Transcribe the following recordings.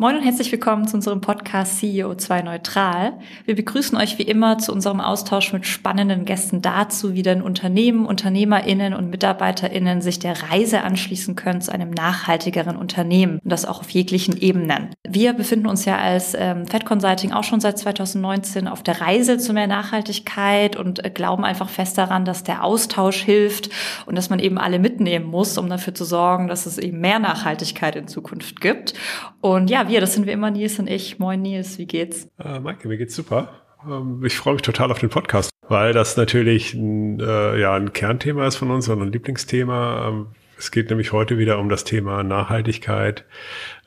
Moin und herzlich willkommen zu unserem Podcast CEO2 Neutral. Wir begrüßen euch wie immer zu unserem Austausch mit spannenden Gästen dazu, wie denn Unternehmen, UnternehmerInnen und MitarbeiterInnen sich der Reise anschließen können zu einem nachhaltigeren Unternehmen und das auch auf jeglichen Ebenen. Wir befinden uns ja als ähm, Fed Consulting auch schon seit 2019 auf der Reise zu mehr Nachhaltigkeit und äh, glauben einfach fest daran, dass der Austausch hilft und dass man eben alle mitnehmen muss, um dafür zu sorgen, dass es eben mehr Nachhaltigkeit in Zukunft gibt. Und ja, wir, das sind wir immer Nils und ich. Moin Nils, wie geht's? Äh, Maike, mir geht's super. Ähm, ich freue mich total auf den Podcast, weil das natürlich ein, äh, ja, ein Kernthema ist von uns und ein Lieblingsthema. Ähm, es geht nämlich heute wieder um das Thema Nachhaltigkeit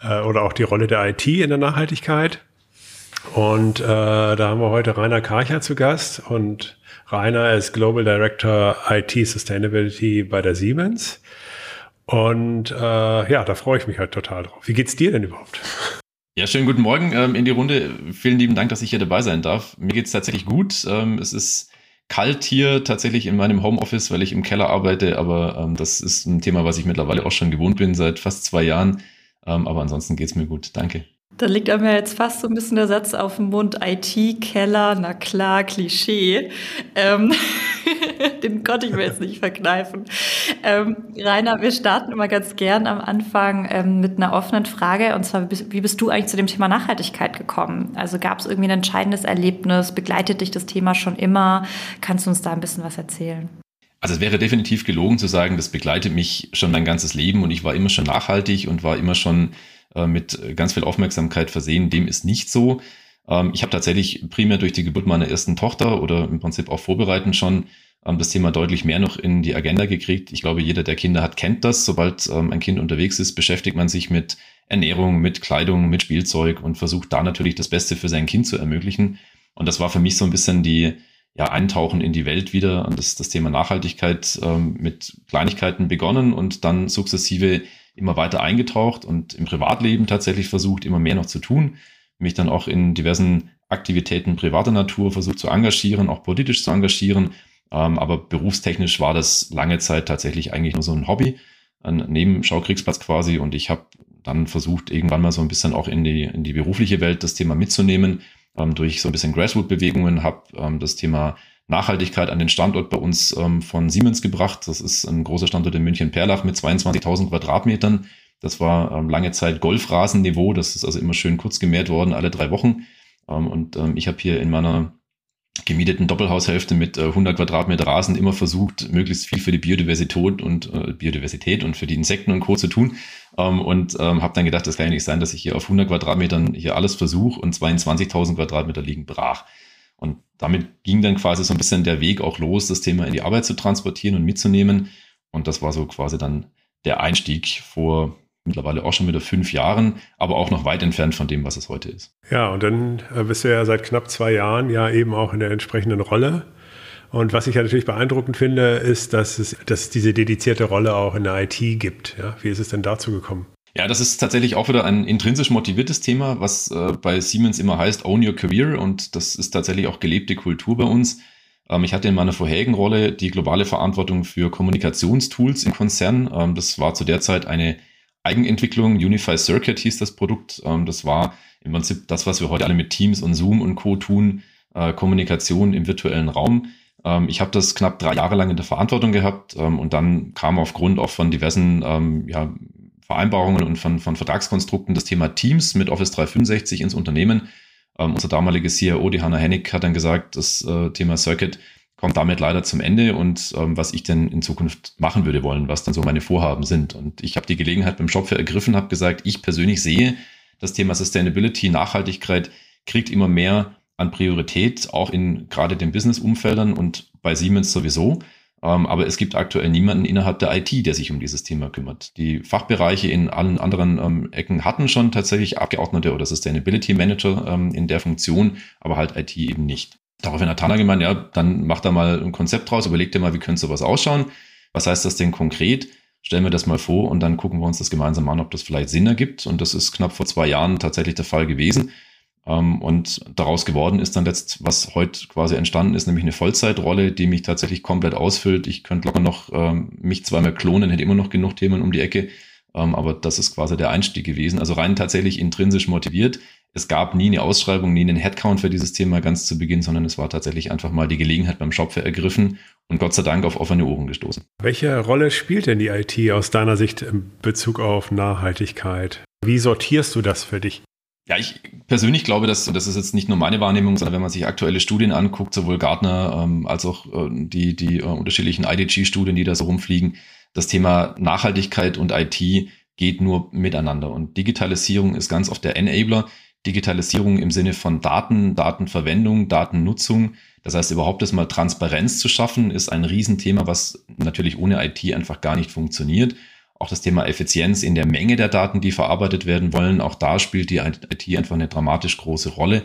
äh, oder auch die Rolle der IT in der Nachhaltigkeit. Und äh, da haben wir heute Rainer Karcher zu Gast und Rainer ist Global Director IT Sustainability bei der Siemens. Und äh, ja, da freue ich mich halt total drauf. Wie geht's dir denn überhaupt? Ja, schönen guten Morgen ähm, in die Runde. Vielen lieben Dank, dass ich hier dabei sein darf. Mir geht's tatsächlich gut. Ähm, es ist kalt hier tatsächlich in meinem Homeoffice, weil ich im Keller arbeite, aber ähm, das ist ein Thema, was ich mittlerweile auch schon gewohnt bin, seit fast zwei Jahren. Ähm, aber ansonsten geht's mir gut. Danke. Da liegt einem ja jetzt fast so ein bisschen der Satz auf dem Mund, IT-Keller, na klar, Klischee. Ähm, den konnte ich mir jetzt nicht verkneifen. Ähm, Rainer, wir starten immer ganz gern am Anfang ähm, mit einer offenen Frage. Und zwar, wie bist du eigentlich zu dem Thema Nachhaltigkeit gekommen? Also gab es irgendwie ein entscheidendes Erlebnis? Begleitet dich das Thema schon immer? Kannst du uns da ein bisschen was erzählen? Also es wäre definitiv gelogen zu sagen, das begleitet mich schon mein ganzes Leben und ich war immer schon nachhaltig und war immer schon äh, mit ganz viel Aufmerksamkeit versehen. Dem ist nicht so. Ähm, ich habe tatsächlich primär durch die Geburt meiner ersten Tochter oder im Prinzip auch vorbereitend schon ähm, das Thema deutlich mehr noch in die Agenda gekriegt. Ich glaube, jeder, der Kinder hat, kennt das. Sobald ähm, ein Kind unterwegs ist, beschäftigt man sich mit Ernährung, mit Kleidung, mit Spielzeug und versucht da natürlich das Beste für sein Kind zu ermöglichen. Und das war für mich so ein bisschen die, ja, Eintauchen in die Welt wieder und das, das Thema Nachhaltigkeit mit Kleinigkeiten begonnen und dann sukzessive immer weiter eingetaucht und im Privatleben tatsächlich versucht, immer mehr noch zu tun. Mich dann auch in diversen Aktivitäten privater Natur versucht zu engagieren, auch politisch zu engagieren. Ähm, aber berufstechnisch war das lange Zeit tatsächlich eigentlich nur so ein Hobby, ein Nebenschaukriegsplatz quasi. Und ich habe dann versucht, irgendwann mal so ein bisschen auch in die, in die berufliche Welt das Thema mitzunehmen. Ähm, durch so ein bisschen Grassroot-Bewegungen habe ähm, das Thema Nachhaltigkeit an den Standort bei uns ähm, von Siemens gebracht. Das ist ein großer Standort in München-Perlach mit 22.000 Quadratmetern. Das war ähm, lange Zeit Golfrasenniveau. Das ist also immer schön kurz gemäht worden, alle drei Wochen. Ähm, und ähm, ich habe hier in meiner gemieteten Doppelhaushälfte mit äh, 100 Quadratmeter Rasen immer versucht, möglichst viel für die Biodiversität und äh, Biodiversität und für die Insekten und Co. zu tun. Ähm, und ähm, habe dann gedacht, das kann ja nicht sein, dass ich hier auf 100 Quadratmetern hier alles versuche und 22.000 Quadratmeter liegen brach. Und damit ging dann quasi so ein bisschen der Weg auch los, das Thema in die Arbeit zu transportieren und mitzunehmen. Und das war so quasi dann der Einstieg vor mittlerweile auch schon wieder fünf Jahren, aber auch noch weit entfernt von dem, was es heute ist. Ja, und dann äh, bist du ja seit knapp zwei Jahren ja eben auch in der entsprechenden Rolle. Und was ich ja natürlich beeindruckend finde, ist, dass es, dass es diese dedizierte Rolle auch in der IT gibt. Ja, wie ist es denn dazu gekommen? Ja, das ist tatsächlich auch wieder ein intrinsisch motiviertes Thema, was äh, bei Siemens immer heißt, own your career. Und das ist tatsächlich auch gelebte Kultur bei uns. Ähm, ich hatte in meiner vorherigen Rolle die globale Verantwortung für Kommunikationstools im Konzern. Ähm, das war zu der Zeit eine Eigenentwicklung. Unify Circuit hieß das Produkt. Ähm, das war im Prinzip das, was wir heute alle mit Teams und Zoom und Co. tun, äh, Kommunikation im virtuellen Raum. Ähm, ich habe das knapp drei Jahre lang in der Verantwortung gehabt ähm, und dann kam aufgrund auch von diversen ja, Vereinbarungen und von, von Vertragskonstrukten das Thema Teams mit Office 365 ins Unternehmen. unser damaliger CIO, die Hanna Hennig, hat dann gesagt, das äh, Thema Circuit kommt damit leider zum Ende und ähm, was ich denn in Zukunft machen würde wollen, was dann so meine Vorhaben sind. Und ich habe die Gelegenheit beim Shopware ergriffen, habe gesagt, ich persönlich sehe, das Thema Sustainability, Nachhaltigkeit kriegt immer mehr an Priorität, auch in gerade den Business-Umfeldern und bei Siemens sowieso. Ähm, aber es gibt aktuell niemanden innerhalb der IT, der sich um dieses Thema kümmert. Die Fachbereiche in allen anderen ähm, Ecken hatten schon tatsächlich Abgeordnete oder Sustainability Manager ähm, in der Funktion, aber halt IT eben nicht. Daraufhin hat Tana gemeint, ja, dann macht da mal ein Konzept draus, überlegt dir mal, wie könnte sowas ausschauen? Was heißt das denn konkret? Stellen wir das mal vor und dann gucken wir uns das gemeinsam an, ob das vielleicht Sinn ergibt. Und das ist knapp vor zwei Jahren tatsächlich der Fall gewesen. Ähm, und daraus geworden ist dann letzt, was heute quasi entstanden ist, nämlich eine Vollzeitrolle, die mich tatsächlich komplett ausfüllt. Ich könnte locker noch ähm, mich zweimal klonen, hätte immer noch genug Themen um die Ecke. Ähm, aber das ist quasi der Einstieg gewesen. Also rein tatsächlich intrinsisch motiviert. Es gab nie eine Ausschreibung, nie einen Headcount für dieses Thema ganz zu Beginn, sondern es war tatsächlich einfach mal die Gelegenheit beim Schopfe ergriffen und Gott sei Dank auf offene Ohren gestoßen. Welche Rolle spielt denn die IT aus deiner Sicht in Bezug auf Nachhaltigkeit? Wie sortierst du das für dich? Ja, ich persönlich glaube, dass, das ist jetzt nicht nur meine Wahrnehmung, sondern wenn man sich aktuelle Studien anguckt, sowohl Gartner ähm, als auch äh, die, die äh, unterschiedlichen IDG-Studien, die da so rumfliegen, das Thema Nachhaltigkeit und IT geht nur miteinander. Und Digitalisierung ist ganz oft der Enabler. Digitalisierung im Sinne von Daten, Datenverwendung, Datennutzung. Das heißt, überhaupt das mal Transparenz zu schaffen, ist ein Riesenthema, was natürlich ohne IT einfach gar nicht funktioniert. Auch das Thema Effizienz in der Menge der Daten, die verarbeitet werden wollen, auch da spielt die IT einfach eine dramatisch große Rolle.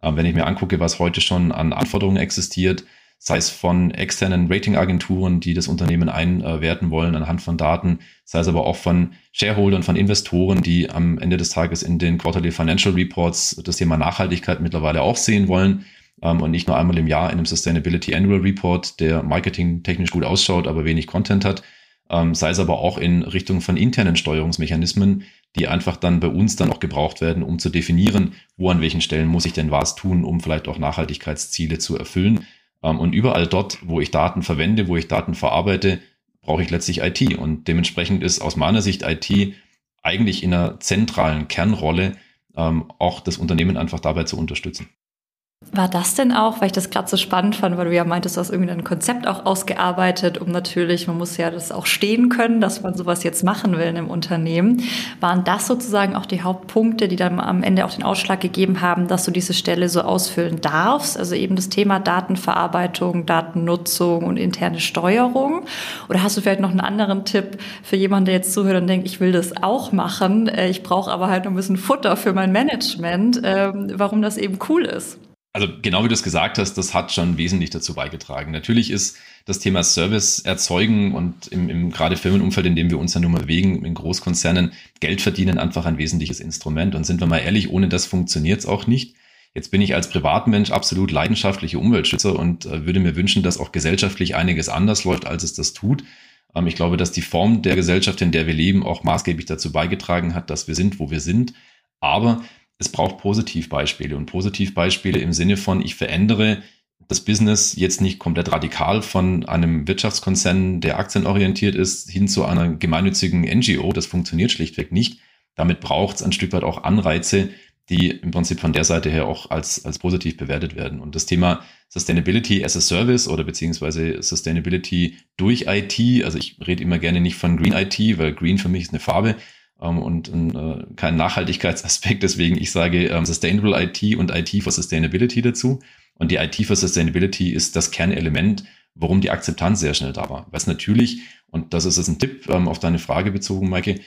Wenn ich mir angucke, was heute schon an Anforderungen existiert, sei es von externen Ratingagenturen, die das Unternehmen einwerten wollen anhand von Daten, sei es aber auch von Shareholdern, von Investoren, die am Ende des Tages in den Quarterly Financial Reports das Thema Nachhaltigkeit mittlerweile auch sehen wollen ähm, und nicht nur einmal im Jahr in einem Sustainability Annual Report, der marketingtechnisch gut ausschaut, aber wenig Content hat, ähm, sei es aber auch in Richtung von internen Steuerungsmechanismen, die einfach dann bei uns dann auch gebraucht werden, um zu definieren, wo an welchen Stellen muss ich denn was tun, um vielleicht auch Nachhaltigkeitsziele zu erfüllen. Ähm, und überall dort, wo ich Daten verwende, wo ich Daten verarbeite, brauche ich letztlich IT. Und dementsprechend ist aus meiner Sicht IT eigentlich in einer zentralen Kernrolle, ähm, auch das Unternehmen einfach dabei zu unterstützen. War das denn auch, weil ich das gerade so spannend fand, weil du ja meintest, du hast irgendwie ein Konzept auch ausgearbeitet, um natürlich, man muss ja das auch stehen können, dass man sowas jetzt machen will in einem Unternehmen. Waren das sozusagen auch die Hauptpunkte, die dann am Ende auch den Ausschlag gegeben haben, dass du diese Stelle so ausfüllen darfst? Also eben das Thema Datenverarbeitung, Datennutzung und interne Steuerung? Oder hast du vielleicht noch einen anderen Tipp für jemanden, der jetzt zuhört und denkt, ich will das auch machen, äh, ich brauche aber halt noch ein bisschen Futter für mein Management, ähm, warum das eben cool ist? Also genau wie du es gesagt hast, das hat schon wesentlich dazu beigetragen. Natürlich ist das Thema Service erzeugen und im, im gerade Firmenumfeld, in dem wir uns ja nun mal bewegen, in Großkonzernen, Geld verdienen einfach ein wesentliches Instrument. Und sind wir mal ehrlich, ohne das funktioniert es auch nicht. Jetzt bin ich als Privatmensch absolut leidenschaftlicher Umweltschützer und äh, würde mir wünschen, dass auch gesellschaftlich einiges anders läuft, als es das tut. Ähm, ich glaube, dass die Form der Gesellschaft, in der wir leben, auch maßgeblich dazu beigetragen hat, dass wir sind, wo wir sind. Aber es braucht Positivbeispiele und Positivbeispiele im Sinne von, ich verändere das Business jetzt nicht komplett radikal von einem Wirtschaftskonzern, der aktienorientiert ist, hin zu einer gemeinnützigen NGO. Das funktioniert schlichtweg nicht. Damit braucht es ein Stück weit auch Anreize, die im Prinzip von der Seite her auch als, als positiv bewertet werden. Und das Thema Sustainability as a Service oder beziehungsweise Sustainability durch IT, also ich rede immer gerne nicht von Green IT, weil Green für mich ist eine Farbe, und äh, kein Nachhaltigkeitsaspekt. Deswegen ich sage ähm, Sustainable IT und IT for Sustainability dazu. Und die IT for Sustainability ist das Kernelement, warum die Akzeptanz sehr schnell da war. Was natürlich, und das ist jetzt ein Tipp ähm, auf deine Frage bezogen, Maike,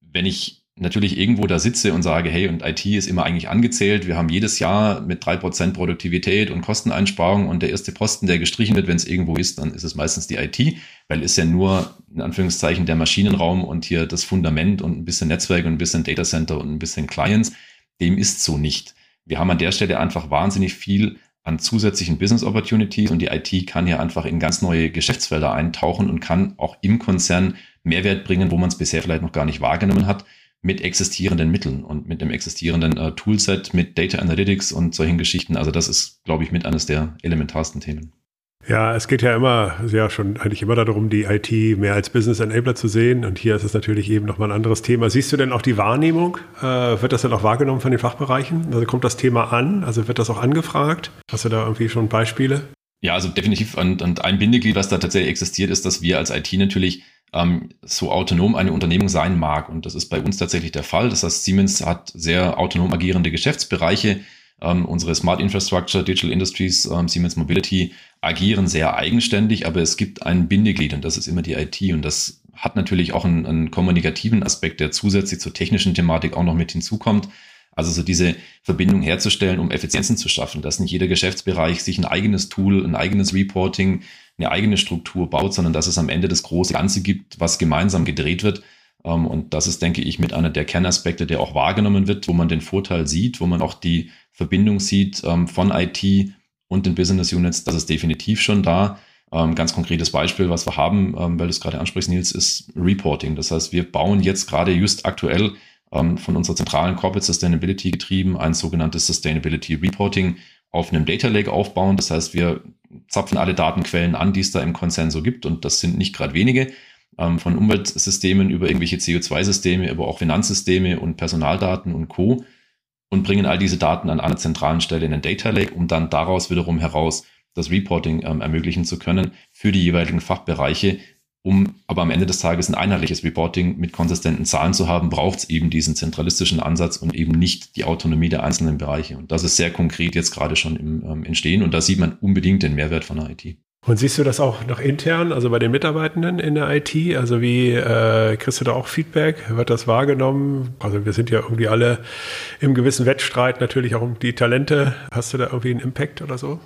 wenn ich natürlich irgendwo da sitze und sage, hey, und IT ist immer eigentlich angezählt. Wir haben jedes Jahr mit drei Prozent Produktivität und Kosteneinsparung und der erste Posten, der gestrichen wird, wenn es irgendwo ist, dann ist es meistens die IT, weil ist ja nur in Anführungszeichen der Maschinenraum und hier das Fundament und ein bisschen Netzwerk und ein bisschen Datacenter und ein bisschen Clients. Dem ist so nicht. Wir haben an der Stelle einfach wahnsinnig viel an zusätzlichen Business Opportunities und die IT kann hier einfach in ganz neue Geschäftsfelder eintauchen und kann auch im Konzern Mehrwert bringen, wo man es bisher vielleicht noch gar nicht wahrgenommen hat mit existierenden Mitteln und mit dem existierenden äh, Toolset, mit Data Analytics und solchen Geschichten. Also das ist, glaube ich, mit eines der elementarsten Themen. Ja, es geht ja immer, ja schon eigentlich immer darum, die IT mehr als Business Enabler zu sehen. Und hier ist es natürlich eben nochmal ein anderes Thema. Siehst du denn auch die Wahrnehmung? Äh, wird das dann auch wahrgenommen von den Fachbereichen? Also kommt das Thema an? Also wird das auch angefragt? Hast du da irgendwie schon Beispiele? Ja, also definitiv. Und, und ein Bindeglied, was da tatsächlich existiert, ist, dass wir als IT natürlich so autonom eine Unternehmung sein mag. Und das ist bei uns tatsächlich der Fall. Das heißt, Siemens hat sehr autonom agierende Geschäftsbereiche. Ähm, unsere Smart Infrastructure, Digital Industries, ähm, Siemens Mobility agieren sehr eigenständig, aber es gibt ein Bindeglied und das ist immer die IT. Und das hat natürlich auch einen, einen kommunikativen Aspekt, der zusätzlich zur technischen Thematik auch noch mit hinzukommt. Also so diese Verbindung herzustellen, um Effizienzen zu schaffen, dass nicht jeder Geschäftsbereich sich ein eigenes Tool, ein eigenes Reporting, eine eigene Struktur baut, sondern dass es am Ende das große Ganze gibt, was gemeinsam gedreht wird. Ähm, und das ist, denke ich, mit einer der Kernaspekte, der auch wahrgenommen wird, wo man den Vorteil sieht, wo man auch die Verbindung sieht ähm, von IT und den Business Units. Das ist definitiv schon da. Ähm, ganz konkretes Beispiel, was wir haben, weil du es gerade ansprichst, Nils, ist Reporting. Das heißt, wir bauen jetzt gerade just aktuell ähm, von unserer zentralen Corporate Sustainability getrieben ein sogenanntes Sustainability Reporting auf einem Data Lake aufbauen. Das heißt, wir zapfen alle Datenquellen an, die es da im Konzern so gibt. Und das sind nicht gerade wenige. Ähm, von Umweltsystemen über irgendwelche CO2-Systeme, aber auch Finanzsysteme und Personaldaten und Co. Und bringen all diese Daten an einer zentralen Stelle in den Data Lake, um dann daraus wiederum heraus das Reporting ähm, ermöglichen zu können für die jeweiligen Fachbereiche, um aber am Ende des Tages ein einheitliches Reporting mit konsistenten Zahlen zu haben, braucht es eben diesen zentralistischen Ansatz und eben nicht die Autonomie der einzelnen Bereiche. Und das ist sehr konkret jetzt gerade schon im ähm, Entstehen und da sieht man unbedingt den Mehrwert von der IT. Und siehst du das auch noch intern, also bei den Mitarbeitenden in der IT? Also wie äh, kriegst du da auch Feedback? Wird das wahrgenommen? Also wir sind ja irgendwie alle im gewissen Wettstreit natürlich auch um die Talente. Hast du da irgendwie einen Impact oder so?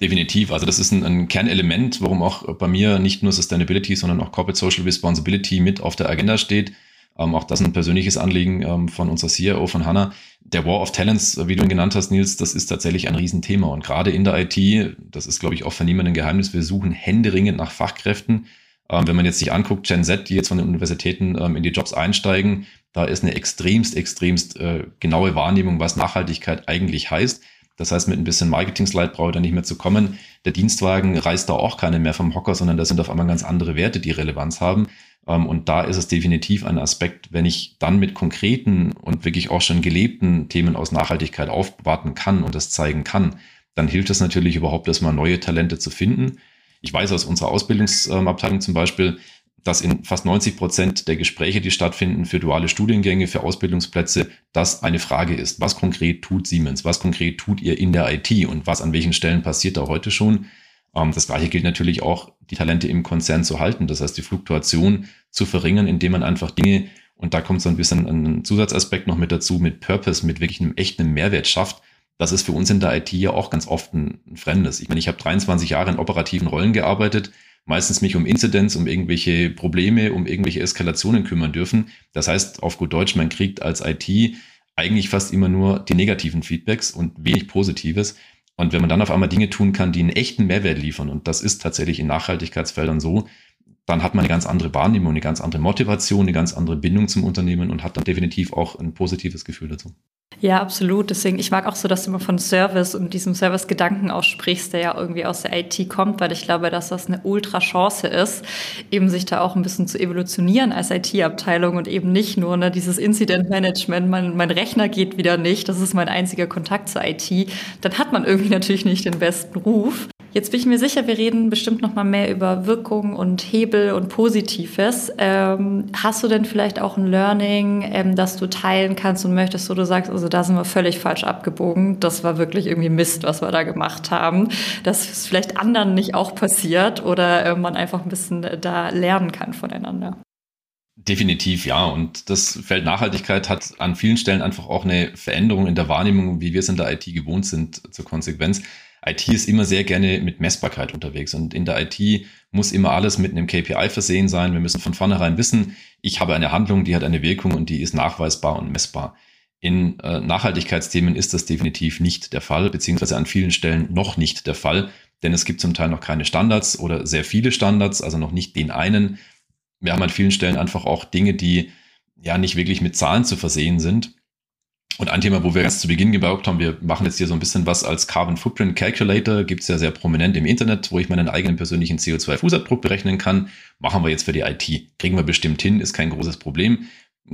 Definitiv. Also das ist ein, ein, Kernelement, warum auch bei mir nicht nur Sustainability, sondern auch Corporate Social Responsibility mit auf der Agenda steht. Ähm, auch das ein persönliches Anliegen ähm, von unserer CEO, von Hannah. Der War of Talents, wie du ihn genannt hast, Nils, das ist tatsächlich ein Riesenthema. Und gerade in der IT, das ist, glaube ich, auch von niemandem ein Geheimnis, wir suchen händeringend nach Fachkräften. Ähm, wenn man jetzt sich anguckt, Gen Z, die jetzt von den Universitäten ähm, in die Jobs einsteigen, da ist eine extremst, extremst äh, genaue Wahrnehmung, was Nachhaltigkeit eigentlich heißt. Das heißt, mit ein bisschen Marketing-Slide brauche ich da nicht mehr zu kommen. Der Dienstwagen reißt da auch keine mehr vom Hocker, sondern da sind auf einmal ganz andere Werte, die Relevanz haben. Ähm, und da ist es definitiv ein Aspekt, wenn ich dann mit konkreten und wirklich auch schon gelebten Themen aus Nachhaltigkeit aufwarten kann und das zeigen kann, dann hilft es natürlich überhaupt erstmal neue Talente zu finden. Ich weiß aus unserer Ausbildungsabteilung zum Beispiel, dass in fast 90 Prozent der Gespräche, die stattfinden für duale Studiengänge, für Ausbildungsplätze, das eine Frage ist. Was konkret tut Siemens? Was konkret tut ihr in der IT? Und was an welchen Stellen passiert da heute schon? Ähm, das Gleiche gilt natürlich auch, die Talente im Konzern zu halten. Das heißt, die Fluktuation zu verringern, indem man einfach Dinge, und da kommt so ein bisschen ein Zusatzaspekt noch mit dazu, mit Purpose, mit wirklich einem echten Mehrwert schafft. Das ist für uns in der IT ja auch ganz oft ein, Fremdes. Ich meine, ich habe 23 Jahre in operativen Rollen gearbeitet meistens mich um Inzidenz, um irgendwelche Probleme, um irgendwelche Eskalationen kümmern dürfen. Das heißt, auf gut Deutsch, man kriegt als IT eigentlich fast immer nur die negativen Feedbacks und wenig Positives. Und wenn man dann auf einmal Dinge tun kann, die einen echten Mehrwert liefern, und das ist tatsächlich in Nachhaltigkeitsfeldern so, dann hat man eine ganz andere Wahrnehmung, eine ganz andere Motivation, eine ganz andere Bindung zum Unternehmen und hat dann definitiv auch ein positives Gefühl dazu. Ja, absolut. Deswegen, ich mag auch so, dass du immer von Service und diesem Service-Gedanken aussprichst, der ja irgendwie aus der IT kommt, weil ich glaube, dass das eine Ultra-Chance ist, eben sich da auch ein bisschen zu evolutionieren als IT-Abteilung und eben nicht nur ne, dieses Incident-Management, mein, mein Rechner geht wieder nicht, das ist mein einziger Kontakt zur IT. Dann hat man irgendwie natürlich nicht den besten Ruf. Jetzt bin ich mir sicher, wir reden bestimmt noch mal mehr über Wirkung und Hebel und Positives. Ähm, hast du denn vielleicht auch ein Learning, ähm, das du teilen kannst und möchtest, wo du sagst, also da sind wir völlig falsch abgebogen. Das war wirklich irgendwie Mist, was wir da gemacht haben. Dass es vielleicht anderen nicht auch passiert oder äh, man einfach ein bisschen da lernen kann voneinander. Definitiv, ja. Und das Feld Nachhaltigkeit hat an vielen Stellen einfach auch eine Veränderung in der Wahrnehmung, wie wir es in der IT gewohnt sind, zur Konsequenz. IT ist immer sehr gerne mit Messbarkeit unterwegs und in der IT muss immer alles mit einem KPI versehen sein. Wir müssen von vornherein wissen, ich habe eine Handlung, die hat eine Wirkung und die ist nachweisbar und messbar. In äh, Nachhaltigkeitsthemen ist das definitiv nicht der Fall, beziehungsweise an vielen Stellen noch nicht der Fall, denn es gibt zum Teil noch keine Standards oder sehr viele Standards, also noch nicht den einen. Wir haben an vielen Stellen einfach auch Dinge, die ja nicht wirklich mit Zahlen zu versehen sind. Und ein Thema, wo wir ganz zu Beginn gebraucht haben, wir machen jetzt hier so ein bisschen was als Carbon Footprint Calculator, gibt's ja sehr prominent im Internet, wo ich meinen eigenen persönlichen CO2-Fußabdruck berechnen kann. Machen wir jetzt für die IT. Kriegen wir bestimmt hin, ist kein großes Problem.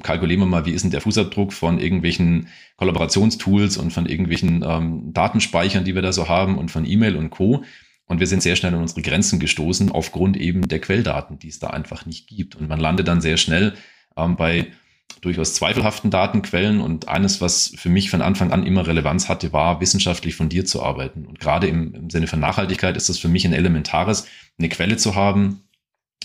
Kalkulieren wir mal, wie ist denn der Fußabdruck von irgendwelchen Kollaborationstools und von irgendwelchen ähm, Datenspeichern, die wir da so haben und von E-Mail und Co. Und wir sind sehr schnell an unsere Grenzen gestoßen aufgrund eben der Quelldaten, die es da einfach nicht gibt. Und man landet dann sehr schnell ähm, bei durchaus zweifelhaften Datenquellen und eines, was für mich von Anfang an immer Relevanz hatte, war wissenschaftlich fundiert zu arbeiten. Und gerade im, im Sinne von Nachhaltigkeit ist das für mich ein elementares, eine Quelle zu haben,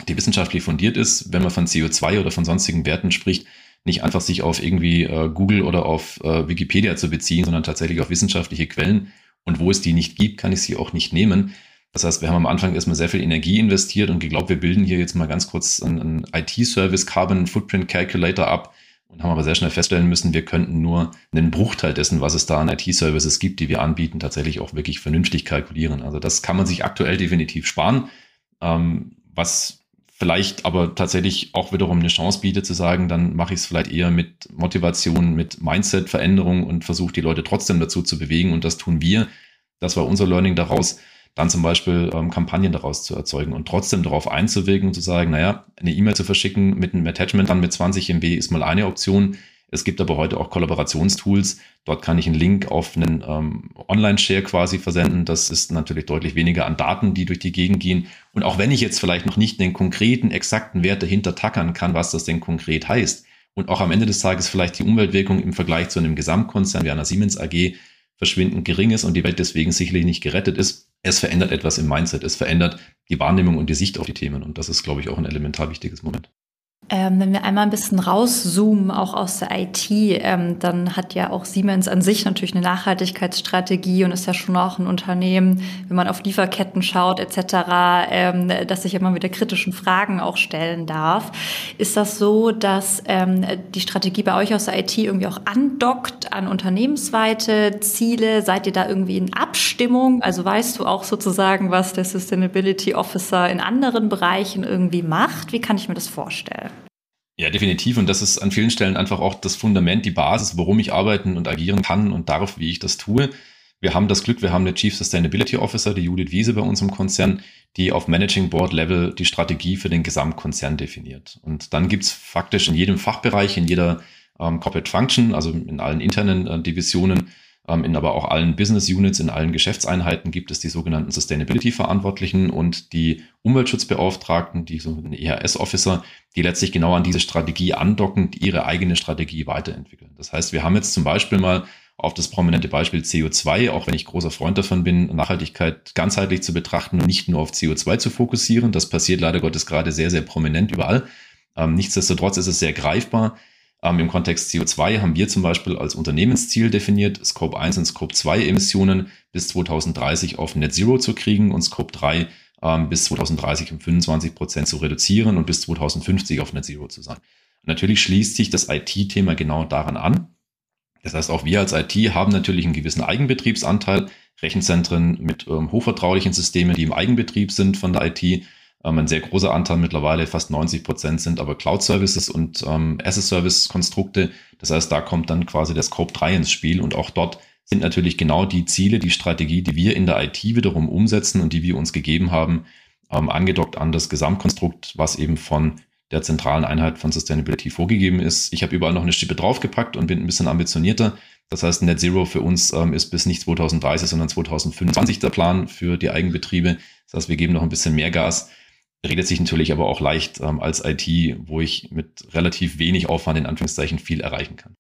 die wissenschaftlich fundiert ist, wenn man von CO2 oder von sonstigen Werten spricht, nicht einfach sich auf irgendwie äh, Google oder auf äh, Wikipedia zu beziehen, sondern tatsächlich auf wissenschaftliche Quellen. Und wo es die nicht gibt, kann ich sie auch nicht nehmen. Das heißt, wir haben am Anfang erstmal sehr viel Energie investiert und geglaubt, wir bilden hier jetzt mal ganz kurz einen, IT-Service Carbon Footprint Calculator ab und haben aber sehr schnell feststellen müssen, wir könnten nur einen Bruchteil dessen, was es da an IT-Services gibt, die wir anbieten, tatsächlich auch wirklich vernünftig kalkulieren. Also das kann man sich aktuell definitiv sparen. ähm, was vielleicht aber tatsächlich auch wiederum eine Chance bietet zu sagen, dann mache ich es vielleicht eher mit Motivation, mit Mindset-Veränderung und versuche die Leute trotzdem dazu zu bewegen. Und das tun wir. Das war unser Learning daraus, dann zum Beispiel ähm, Kampagnen daraus zu erzeugen und trotzdem darauf einzuwirken und zu sagen, naja, eine E-Mail zu verschicken mit einem Attachment dann mit 20 MB ist mal eine Option. Es gibt aber heute auch Kollaborationstools. Dort kann ich einen Link auf einen ähm, Online-Share quasi versenden. Das ist natürlich deutlich weniger an Daten, die durch die Gegend gehen. Und auch wenn ich jetzt vielleicht noch nicht den konkreten, exakten Wert dahinter tackern kann, was das denn konkret heißt, und auch am Ende des Tages vielleicht die Umweltwirkung im Vergleich zu einem Gesamtkonzern wie einer Siemens AG verschwindend gering ist und die Welt deswegen sicherlich nicht gerettet ist, es verändert etwas im Mindset, es verändert die Wahrnehmung und die Sicht auf die Themen. Und das ist, glaube ich, auch ein elementar wichtiges Moment. Ähm, wenn wir einmal ein bisschen rauszoomen, auch aus der IT, ähm, dann hat ja auch Siemens an sich natürlich eine Nachhaltigkeitsstrategie und ist ja schon auch ein Unternehmen, wenn man auf Lieferketten schaut etc., ähm, dass sich immer wieder kritischen Fragen auch stellen darf. Ist das so, dass ähm, die Strategie bei euch aus der IT irgendwie auch andockt an unternehmensweite Ziele? Seid ihr da irgendwie in Abstimmung? Also weißt du auch sozusagen, was der Sustainability Officer in anderen Bereichen irgendwie macht? Wie kann ich mir das vorstellen? Ja, definitiv. Und das ist an vielen Stellen einfach auch das Fundament, die Basis, warum ich arbeiten und agieren kann und darf, wie ich das tue. Wir haben das Glück, wir haben eine Chief Sustainability Officer, die Judith Wiese bei uns im Konzern, die auf Managing Board Level die Strategie für den Gesamtkonzern definiert. Und dann gibt's faktisch in jedem Fachbereich, in jeder ähm, Corporate Function, also in allen internen äh, Divisionen, in aber auch allen Business Units, in allen Geschäftseinheiten gibt es die sogenannten Sustainability-Verantwortlichen und die Umweltschutzbeauftragten, die sogenannten EHS-Officer, die letztlich genau an diese Strategie andocken, ihre eigene Strategie weiterentwickeln. Das heißt, wir haben jetzt zum Beispiel mal auf das prominente Beispiel CO2, auch wenn ich großer Freund davon bin, Nachhaltigkeit ganzheitlich zu betrachten und nicht nur auf CO2 zu fokussieren. Das passiert leider Gottes gerade sehr, sehr prominent überall. Ähm, nichtsdestotrotz ist es sehr greifbar. Ähm, Im Kontext CO2 haben wir zum Beispiel als Unternehmensziel definiert, Scope 1 und Scope 2 Emissionen bis 2030 auf Net Zero zu kriegen und Scope 3 ähm, bis 2030 um 25 Prozent zu reduzieren und bis 2050 auf Net Zero zu sein. Natürlich schließt sich das IT-Thema genau daran an. Das heißt, auch wir als IT haben natürlich einen gewissen Eigenbetriebsanteil, Rechenzentren mit ähm, hochvertraulichen Systemen, die im Eigenbetrieb sind von der IT ähm, ein sehr großer Anteil mittlerweile, fast 90 Prozent sind aber Cloud-Services und ähm, As-a-Service-Konstrukte. Das heißt, da kommt dann quasi der Scope 3 ins Spiel und auch dort sind natürlich genau die Ziele, die Strategie, die wir in der IT wiederum umsetzen und die wir uns gegeben haben, ähm, angedockt an das Gesamtkonstrukt, was eben von der zentralen Einheit von Sustainability vorgegeben ist. Ich habe überall noch eine Schippe draufgepackt und bin ein bisschen ambitionierter. Das heißt, Net Zero für uns ähm, ist bis nicht 2030, sondern 2025 der Plan für die Eigenbetriebe. Das heißt, wir geben noch ein bisschen mehr Gas redet sich natürlich aber auch leicht ähm, als IT, wo ich mit relativ wenig Aufwand in Anführungszeichen viel erreichen kann.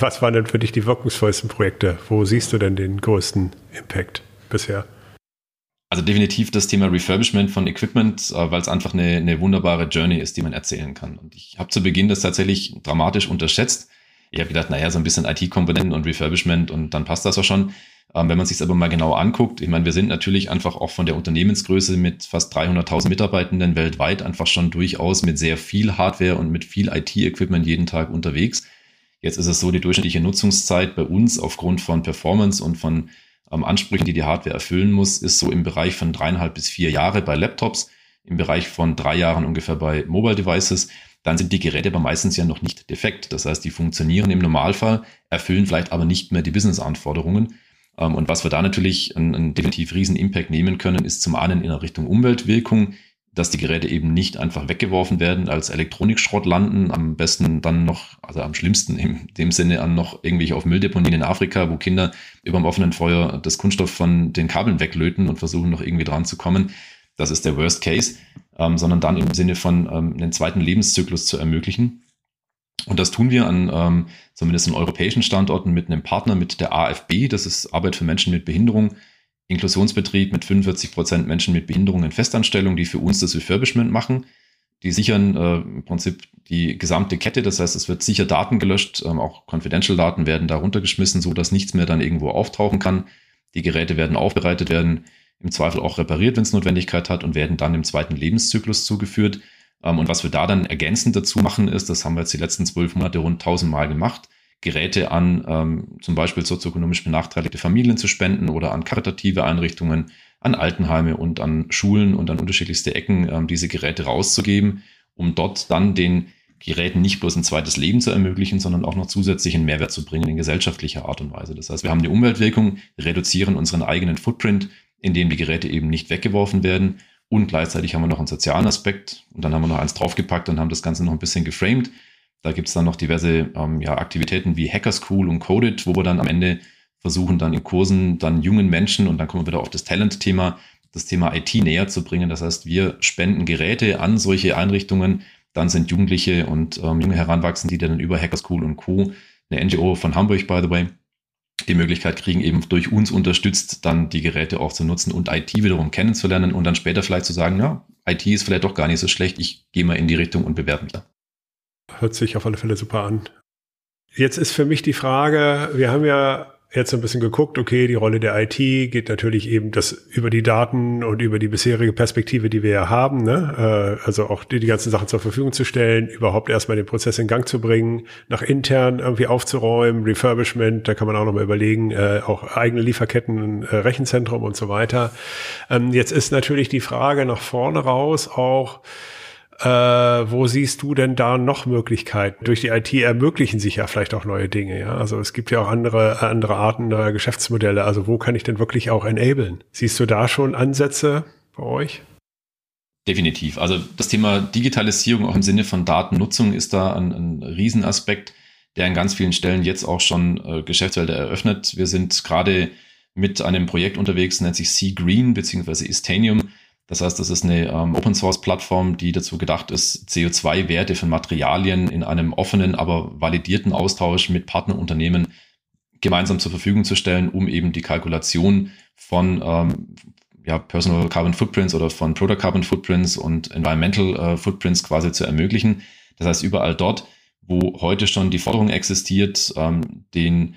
Was waren denn für dich die wirkungsvollsten Projekte? Wo siehst du denn den größten Impact bisher? Also definitiv das Thema Refurbishment von Equipment, äh, weil es einfach eine, eine wunderbare Journey ist, die man erzählen kann. Und ich habe zu Beginn das tatsächlich dramatisch unterschätzt. Ich habe gedacht, naja, so ein bisschen IT-Komponenten und Refurbishment und dann passt das auch schon. Ähm, wenn man sich aber mal genau anguckt, ich meine, wir sind natürlich einfach auch von der Unternehmensgröße mit fast 300.000 Mitarbeitenden weltweit einfach schon durchaus mit sehr viel Hardware und mit viel IT-Equipment jeden Tag unterwegs. Jetzt ist es so, die durchschnittliche Nutzungszeit bei uns aufgrund von Performance und von ähm, Ansprüchen, die die Hardware erfüllen muss, ist so im Bereich von dreieinhalb bis vier Jahre bei Laptops, im Bereich von drei Jahren ungefähr bei Mobile Devices. Dann sind die Geräte aber meistens ja noch nicht defekt. Das heißt, die funktionieren im Normalfall, erfüllen vielleicht aber nicht mehr die Business-Anforderungen. Ähm, und was wir da natürlich einen, einen definitiv riesen Impact nehmen können, ist zum einen in der Richtung Umweltwirkung, dass die Geräte eben nicht einfach weggeworfen werden, als Elektronikschrott landen, am besten dann noch, also am schlimmsten in dem Sinne an noch irgendwelche auf Mülldeponien in Afrika, wo Kinder über dem offenen Feuer das Kunststoff von den Kabeln weglöten und versuchen noch irgendwie dran zu kommen. Das ist der Worst Case, ähm, sondern dann im Sinne von ähm, einen zweiten Lebenszyklus zu ermöglichen. Und das tun wir an ähm, zumindest in europäischen Standorten mit einem Partner, mit der AFB, das ist Arbeit für Menschen mit Behinderung, Inklusionsbetrieb mit 45 Prozent Menschen mit Behinderung in Festanstellung, die für uns das Refurbishment machen. Die sichern äh, im Prinzip die gesamte Kette, das heißt, es wird sicher Daten gelöscht, ähm, auch Confidential-Daten werden da runtergeschmissen, so dass nichts mehr dann irgendwo auftauchen kann. Die Geräte werden aufbereitet, werden im Zweifel auch repariert, wenn es Notwendigkeit hat und werden dann im zweiten Lebenszyklus zugeführt. Ähm, und was wir da dann ergänzend dazu machen, ist, das haben wir jetzt die letzten zwölf Monate rund tausendmal gemacht, Geräte an ähm, zum Beispiel sozioökonomisch benachteiligte Familien zu spenden oder an karitative Einrichtungen, an Altenheime und an Schulen und an unterschiedlichste Ecken ähm, diese Geräte rauszugeben, um dort dann den Geräten nicht bloß ein zweites Leben zu ermöglichen, sondern auch noch zusätzlichen Mehrwert zu bringen in gesellschaftlicher Art und Weise. Das heißt, wir haben eine Umweltwirkung, reduzieren unseren eigenen Footprint, indem die Geräte eben nicht weggeworfen werden. Und gleichzeitig haben wir noch einen sozialen Aspekt und dann haben wir noch eins draufgepackt und haben das Ganze noch ein bisschen geframed. Da gibt es dann noch diverse ähm, ja, Aktivitäten wie Hacker School und Coded, wo wir dann am Ende versuchen, dann in Kursen dann jungen Menschen und dann kommen wir wieder auf das Talent-Thema, das Thema IT näher zu bringen. Das heißt, wir spenden Geräte an solche Einrichtungen, dann sind Jugendliche und ähm, junge Heranwachsende, die dann über Hacker School und Co., eine NGO von Hamburg, by the way, die Möglichkeit kriegen, eben durch uns unterstützt, dann die Geräte auch zu nutzen und IT wiederum kennenzulernen und dann später vielleicht zu sagen, ja, IT ist vielleicht doch gar nicht so schlecht, ich gehe mal in die Richtung und bewerbe mich da. Hört sich auf alle Fälle super an. Jetzt ist für mich die Frage, wir haben ja jetzt ein bisschen geguckt, okay, die Rolle der IT geht natürlich eben das über die Daten und über die bisherige Perspektive, die wir ja haben, ne? Äh, also auch die, die ganzen Sachen zur Verfügung zu stellen, überhaupt erstmal den Prozess in Gang zu bringen, nach intern irgendwie aufzuräumen, Refurbishment, da kann man auch nochmal überlegen, äh, auch eigene Lieferketten, äh, Rechenzentrum und so weiter. Ähm, jetzt ist natürlich die Frage nach vorne raus auch, äh, wo siehst du denn da noch Möglichkeiten? Durch die IT ermöglichen sich ja vielleicht auch neue Dinge. Ja? Also es gibt ja auch andere, andere Arten der Geschäftsmodelle. Also wo kann ich denn wirklich auch enablen? Siehst du da schon Ansätze bei euch? Definitiv. Also das Thema Digitalisierung auch im Sinne von Datennutzung ist da ein, ein Riesenaspekt, der an ganz vielen Stellen jetzt auch schon äh, Geschäftsfelder eröffnet. Wir sind gerade mit einem Projekt unterwegs, nennt sich Sea Green bzw. Istanium. Das heißt, das ist eine ähm, Open Source Plattform, die dazu gedacht ist, CO2-Werte von Materialien in einem offenen, aber validierten Austausch mit Partnerunternehmen gemeinsam zur Verfügung zu stellen, um eben die Kalkulation von ähm, ja, Personal Carbon Footprints oder von Product Carbon Footprints und Environmental äh, Footprints quasi zu ermöglichen. Das heißt, überall dort, wo heute schon die Forderung existiert, ähm, den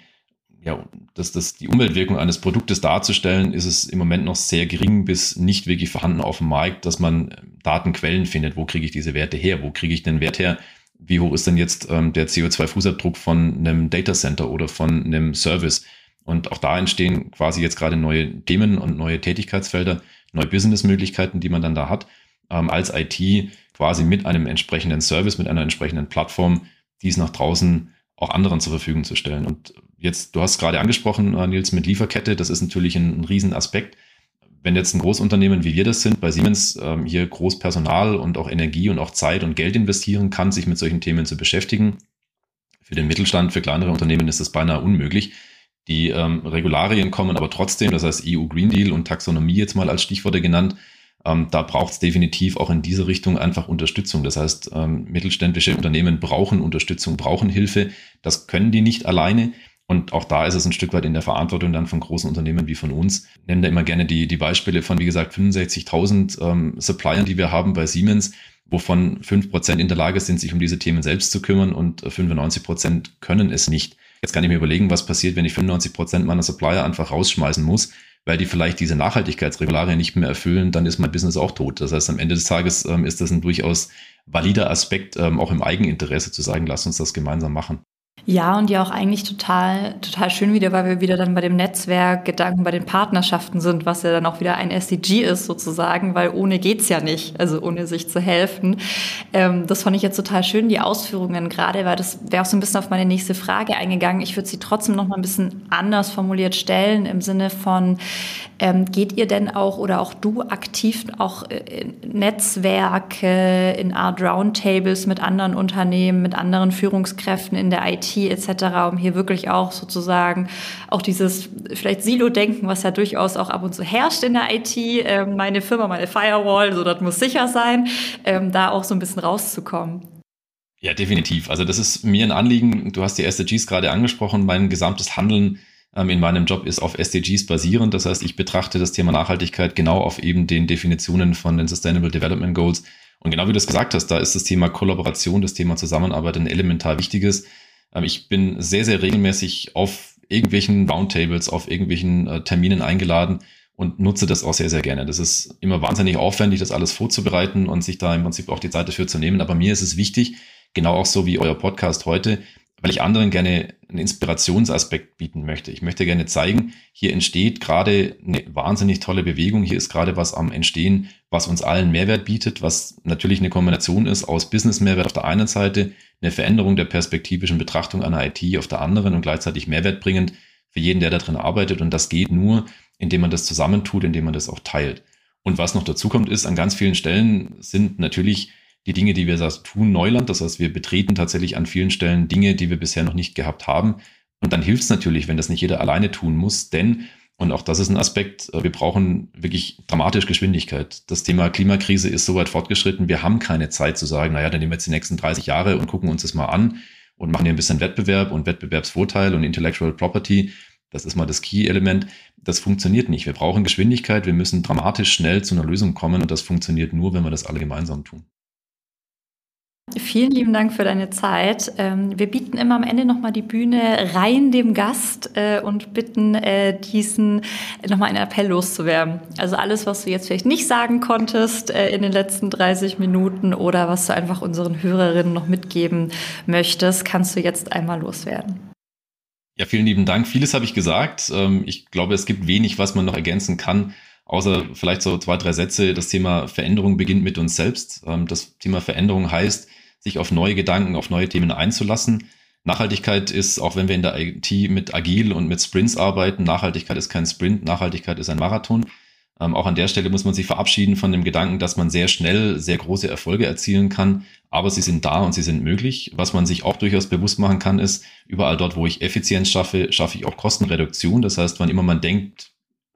ja, dass das die Umweltwirkung eines Produktes darzustellen, ist es im Moment noch sehr gering bis nicht wirklich vorhanden auf dem Markt, dass man Datenquellen findet. Wo kriege ich diese Werte her? Wo kriege ich den Wert her? Wie hoch ist denn jetzt ähm, der CO2-Fußabdruck von einem Datacenter oder von einem Service? Und auch da entstehen quasi jetzt gerade neue Themen und neue Tätigkeitsfelder, neue Businessmöglichkeiten, die man dann da hat, ähm, als IT quasi mit einem entsprechenden Service, mit einer entsprechenden Plattform, dies nach draußen auch anderen zur Verfügung zu stellen. Und jetzt, du hast gerade angesprochen, äh, Nils, mit Lieferkette, das ist natürlich ein, ein Riesenaspekt. Wenn jetzt ein Großunternehmen wie wir das sind, bei Siemens ähm, hier groß Personal und auch Energie und auch Zeit und Geld investieren kann, sich mit solchen Themen zu beschäftigen, für den Mittelstand, für kleinere Unternehmen ist das beinahe unmöglich. Die ähm, Regularien kommen aber trotzdem, das heißt EU Green Deal und Taxonomie jetzt mal als Stichworte genannt, ähm, da braucht es definitiv auch in diese Richtung einfach Unterstützung. Das heißt, ähm, mittelständische Unternehmen brauchen Unterstützung, brauchen Hilfe. Das können die nicht alleine. Und auch da ist es ein Stück weit in der Verantwortung dann von großen Unternehmen wie von uns. Ich nenne da immer gerne die, die Beispiele von, wie gesagt, 65.000 ähm, Suppliern, die wir haben bei Siemens, wovon 5% in der Lage sind, sich um diese Themen selbst zu kümmern und 95% können es nicht. Jetzt kann ich mir überlegen, was passiert, wenn ich 95% meiner Supplier einfach rausschmeißen muss weil die vielleicht diese Nachhaltigkeitsregularien nicht mehr erfüllen, dann ist mein Business auch tot. Das heißt, am Ende des Tages ähm, ist das ein durchaus valider Aspekt, ähm, auch im Eigeninteresse zu sagen, lass uns das gemeinsam machen. Ja, und ja auch eigentlich total, total schön wieder, weil wir wieder dann bei dem Netzwerkgedanken, bei den Partnerschaften sind, was ja dann auch wieder ein SDG ist sozusagen, weil ohne geht's ja nicht, also ohne sich zu helfen. Ähm, das fand ich jetzt total schön, die Ausführungen gerade, weil das wäre auch so ein bisschen auf meine nächste Frage eingegangen. Ich würde sie trotzdem noch mal ein bisschen anders formuliert stellen, im Sinne von, ähm, geht ihr denn auch oder auch du aktiv auch in Netzwerke, in Art Roundtables mit anderen Unternehmen, mit anderen Führungskräften in der IT etc., um hier wirklich auch sozusagen auch dieses vielleicht Silo-Denken, was ja durchaus auch ab und zu herrscht in der IT, äh, meine Firma, meine Firewall, so das muss sicher sein, ähm, da auch so ein bisschen rauszukommen. Ja, definitiv. Also das ist mir ein Anliegen. Du hast die SDGs gerade angesprochen. Mein gesamtes Handeln ähm, in meinem Job ist auf SDGs basierend. Das heißt, ich betrachte das Thema Nachhaltigkeit genau auf eben den Definitionen von den Sustainable Development Goals. Und genau wie du es gesagt hast, da ist das Thema Kollaboration, das Thema Zusammenarbeit ein elementar wichtiges. Ähm, ich bin sehr, sehr regelmäßig auf irgendwelchen Roundtables, auf irgendwelchen äh, Terminen eingeladen und nutze das auch sehr, sehr gerne. Das ist immer wahnsinnig aufwendig, das alles vorzubereiten und sich da im Prinzip auch die Zeit dafür zu nehmen. Aber mir ist es wichtig, genau auch so wie euer Podcast heute, weil ich anderen gerne einen Inspirationsaspekt bieten möchte. Ich möchte gerne zeigen, hier entsteht gerade eine wahnsinnig tolle Bewegung, hier ist gerade was am Entstehen, was uns allen Mehrwert bietet, was natürlich eine Kombination ist aus Business-Mehrwert auf der einen Seite, eine Veränderung der perspektivischen Betrachtung einer IT auf der anderen und gleichzeitig Mehrwert bringend für jeden, der da drin arbeitet. Und das geht nur, indem man das zusammentut, indem man das auch teilt. Und was noch dazu kommt, ist, an ganz vielen Stellen sind natürlich die Dinge, die wir tun, Neuland. Das heißt, wir betreten tatsächlich an vielen Stellen Dinge, die wir bisher noch nicht gehabt haben. Und dann hilft es natürlich, wenn das nicht jeder alleine tun muss, denn, und auch das ist ein Aspekt, äh, wir brauchen wirklich dramatisch Geschwindigkeit. Das Thema Klimakrise ist so weit fortgeschritten, wir haben keine Zeit zu sagen, naja, dann nehmen wir jetzt die nächsten 30 Jahre und gucken uns das mal an und machen hier ein bisschen Wettbewerb und Wettbewerbsvorteil und Intellectual Property. Das ist mal das Key-Element. Das funktioniert nicht. Wir brauchen Geschwindigkeit. Wir müssen dramatisch schnell zu einer Lösung kommen und das funktioniert nur, wenn wir das alle gemeinsam tun. Vielen lieben Dank für deine Zeit. Ähm, wir bieten immer am Ende nochmal die Bühne rein dem Gast äh, und bitten äh, diesen nochmal einen Appell loszuwerden. Also alles, was du jetzt vielleicht nicht sagen konntest äh, in den letzten 30 Minuten oder was du einfach unseren Hörerinnen noch mitgeben möchtest, kannst du jetzt einmal loswerden. Ja, vielen lieben Dank. Vieles habe ich gesagt. Ähm, ich glaube, es gibt wenig, was man noch ergänzen kann. Außer vielleicht so zwei, drei Sätze. Das Thema Veränderung beginnt mit uns selbst. Ähm, das Thema Veränderung heißt, sich auf neue Gedanken, auf neue Themen einzulassen. Nachhaltigkeit ist, auch wenn wir in der IT mit Agil und mit Sprints arbeiten, Nachhaltigkeit ist kein Sprint, Nachhaltigkeit ist ein Marathon. Ähm, auch an der Stelle muss man sich verabschieden von dem Gedanken, dass man sehr schnell sehr große Erfolge erzielen kann, aber sie sind da und sie sind möglich. Was man sich auch durchaus bewusst machen kann, ist, überall dort, wo ich Effizienz schaffe, schaffe ich auch Kostenreduktion. Das heißt, wann immer man denkt,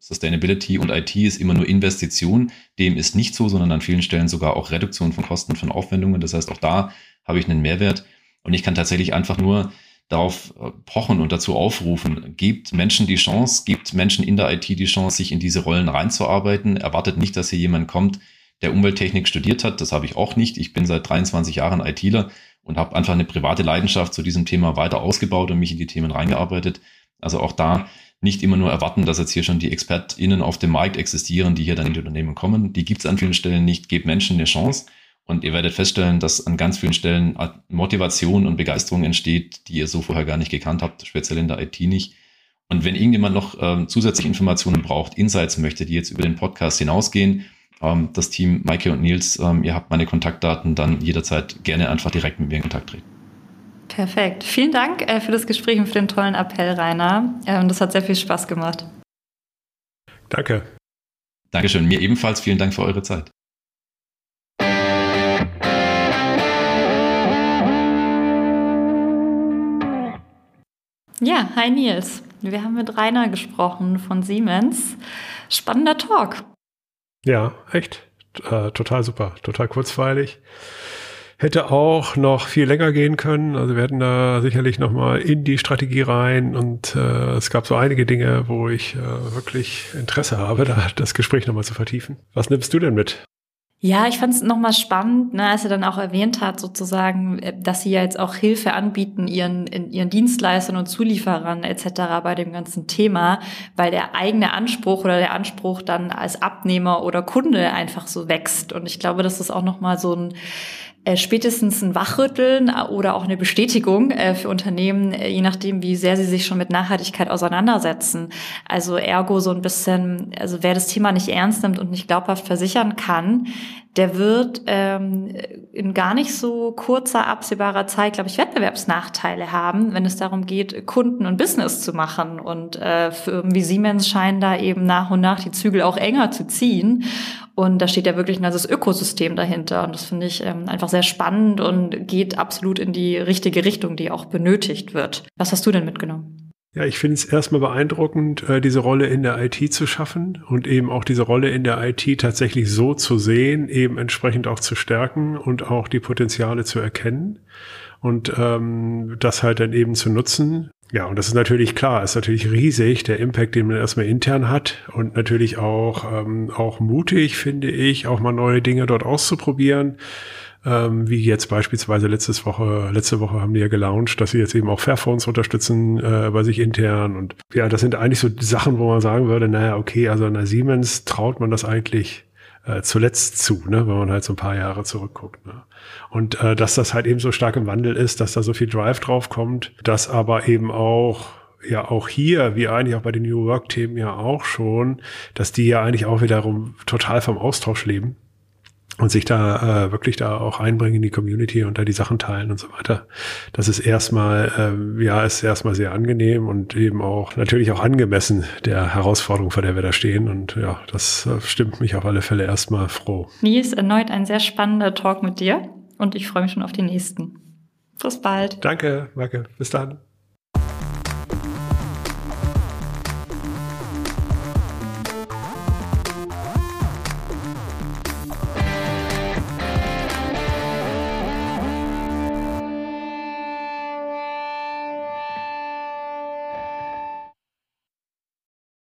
Sustainability und IT ist immer nur Investition. Dem ist nicht so, sondern an vielen Stellen sogar auch Reduktion von Kosten, von Aufwendungen. Das heißt, auch da habe ich einen Mehrwert. Und ich kann tatsächlich einfach nur darauf äh, pochen und dazu aufrufen, gebt Menschen die Chance, gebt Menschen in der IT die Chance, sich in diese Rollen reinzuarbeiten. Erwartet nicht, dass hier jemand kommt, der Umwelttechnik studiert hat. Das habe ich auch nicht. Ich bin seit 23 Jahren ITler und habe einfach eine private Leidenschaft zu diesem Thema weiter ausgebaut und mich in die Themen reingearbeitet. Also auch da nicht immer nur erwarten, dass jetzt hier schon die ExpertInnen auf dem Markt existieren, die hier dann in die Unternehmen kommen. Die gibt es an vielen Stellen nicht. Gebt Menschen eine Chance. Und ihr werdet feststellen, dass an ganz vielen Stellen Motivation und Begeisterung entsteht, die ihr so vorher gar nicht gekannt habt, speziell in der IT nicht. Und wenn irgendjemand noch ähm, zusätzliche Informationen braucht, Insights möchte, die jetzt über den Podcast hinausgehen, ähm, das Team Maike und Nils, ähm, ihr habt meine Kontaktdaten, dann jederzeit gerne einfach direkt mit mir in Kontakt treten. Perfekt. Vielen Dank äh, für das Gespräch und für den tollen Appell, Rainer. Ähm, das hat sehr viel Spaß gemacht. Danke. Dankeschön. Mir ebenfalls vielen Dank für eure Zeit. Ja, hi Nils. Wir haben mit Rainer gesprochen von Siemens. Spannender Talk. Ja, echt. Äh, total super. Total kurzweilig. Hätte auch noch viel länger gehen können. Also wir hätten da sicherlich noch mal in die Strategie rein und äh, es gab so einige Dinge, wo ich äh, wirklich Interesse habe, da das Gespräch noch mal zu vertiefen. Was nimmst du denn mit? Ja, ich fand es nochmal spannend, ne, als er dann auch erwähnt hat, sozusagen, äh, dass sie ja jetzt auch Hilfe anbieten ihren, ihren Dienstleistern und Zulieferern etc. bei dem ganzen Thema, weil der eigene Anspruch oder der Anspruch dann als Abnehmer oder Kunde einfach so wächst. Und ich glaube, das ist auch nochmal so ein spätestens ein Wachrütteln oder auch eine Bestätigung äh, für Unternehmen, äh, je nachdem, wie sehr sie sich schon mit Nachhaltigkeit auseinandersetzen. Also ergo so ein bisschen, also wer das Thema nicht ernst nimmt und nicht glaubhaft versichern kann, der wird ähm, in gar nicht so kurzer, absehbarer Zeit, glaube ich, Wettbewerbsnachteile haben, wenn es darum geht, Kunden und Business zu machen. Und äh, Firmen wie Siemens scheinen da eben nach und nach die Zügel auch enger zu ziehen. Und da steht ja wirklich ein ganzes Ökosystem dahinter. Und das finde ich ähm, einfach sehr spannend und geht absolut in die richtige Richtung, die auch benötigt wird. Was hast du denn mitgenommen? Ja, ich finde es erstmal beeindruckend, äh, diese Rolle in der IT zu schaffen und eben auch diese Rolle in der IT tatsächlich so zu sehen, eben entsprechend auch zu stärken und auch die Potenziale zu erkennen und ähm, das halt dann eben zu nutzen. Ja, und das ist natürlich klar, ist natürlich riesig, der Impact, den man erstmal intern hat und natürlich auch, ähm, auch mutig, finde ich, auch mal neue Dinge dort auszuprobieren ähm, wie jetzt beispielsweise letztes Woche, letzte Woche haben die ja gelauncht, dass sie jetzt eben auch Fairphones unterstützen äh, bei sich intern. Und ja, das sind eigentlich so Sachen, wo man sagen würde, naja, okay, also einer Siemens traut man das eigentlich äh, zuletzt zu, ne, wenn man halt so ein paar Jahre zurückguckt. Ne. Und äh, dass das halt eben so stark im Wandel ist, dass da so viel Drive drauf kommt, dass aber eben auch ja auch hier, wie eigentlich auch bei den New Work-Themen ja auch schon, dass die ja eigentlich auch wiederum total vom Austausch leben und sich da äh, wirklich da auch einbringen in die Community und da die Sachen teilen und so weiter. Das ist erstmal, ähm, ja, ist erstmal sehr angenehm und eben auch natürlich auch angemessen der Herausforderung, vor der wir da stehen. Und ja, das äh, stimmt mich auf alle Fälle erstmal froh. Nils, erneut ein sehr spannender Talk mit dir und ich freue mich schon auf die nächsten. Bis bald. Danke, Marke. Bis dann.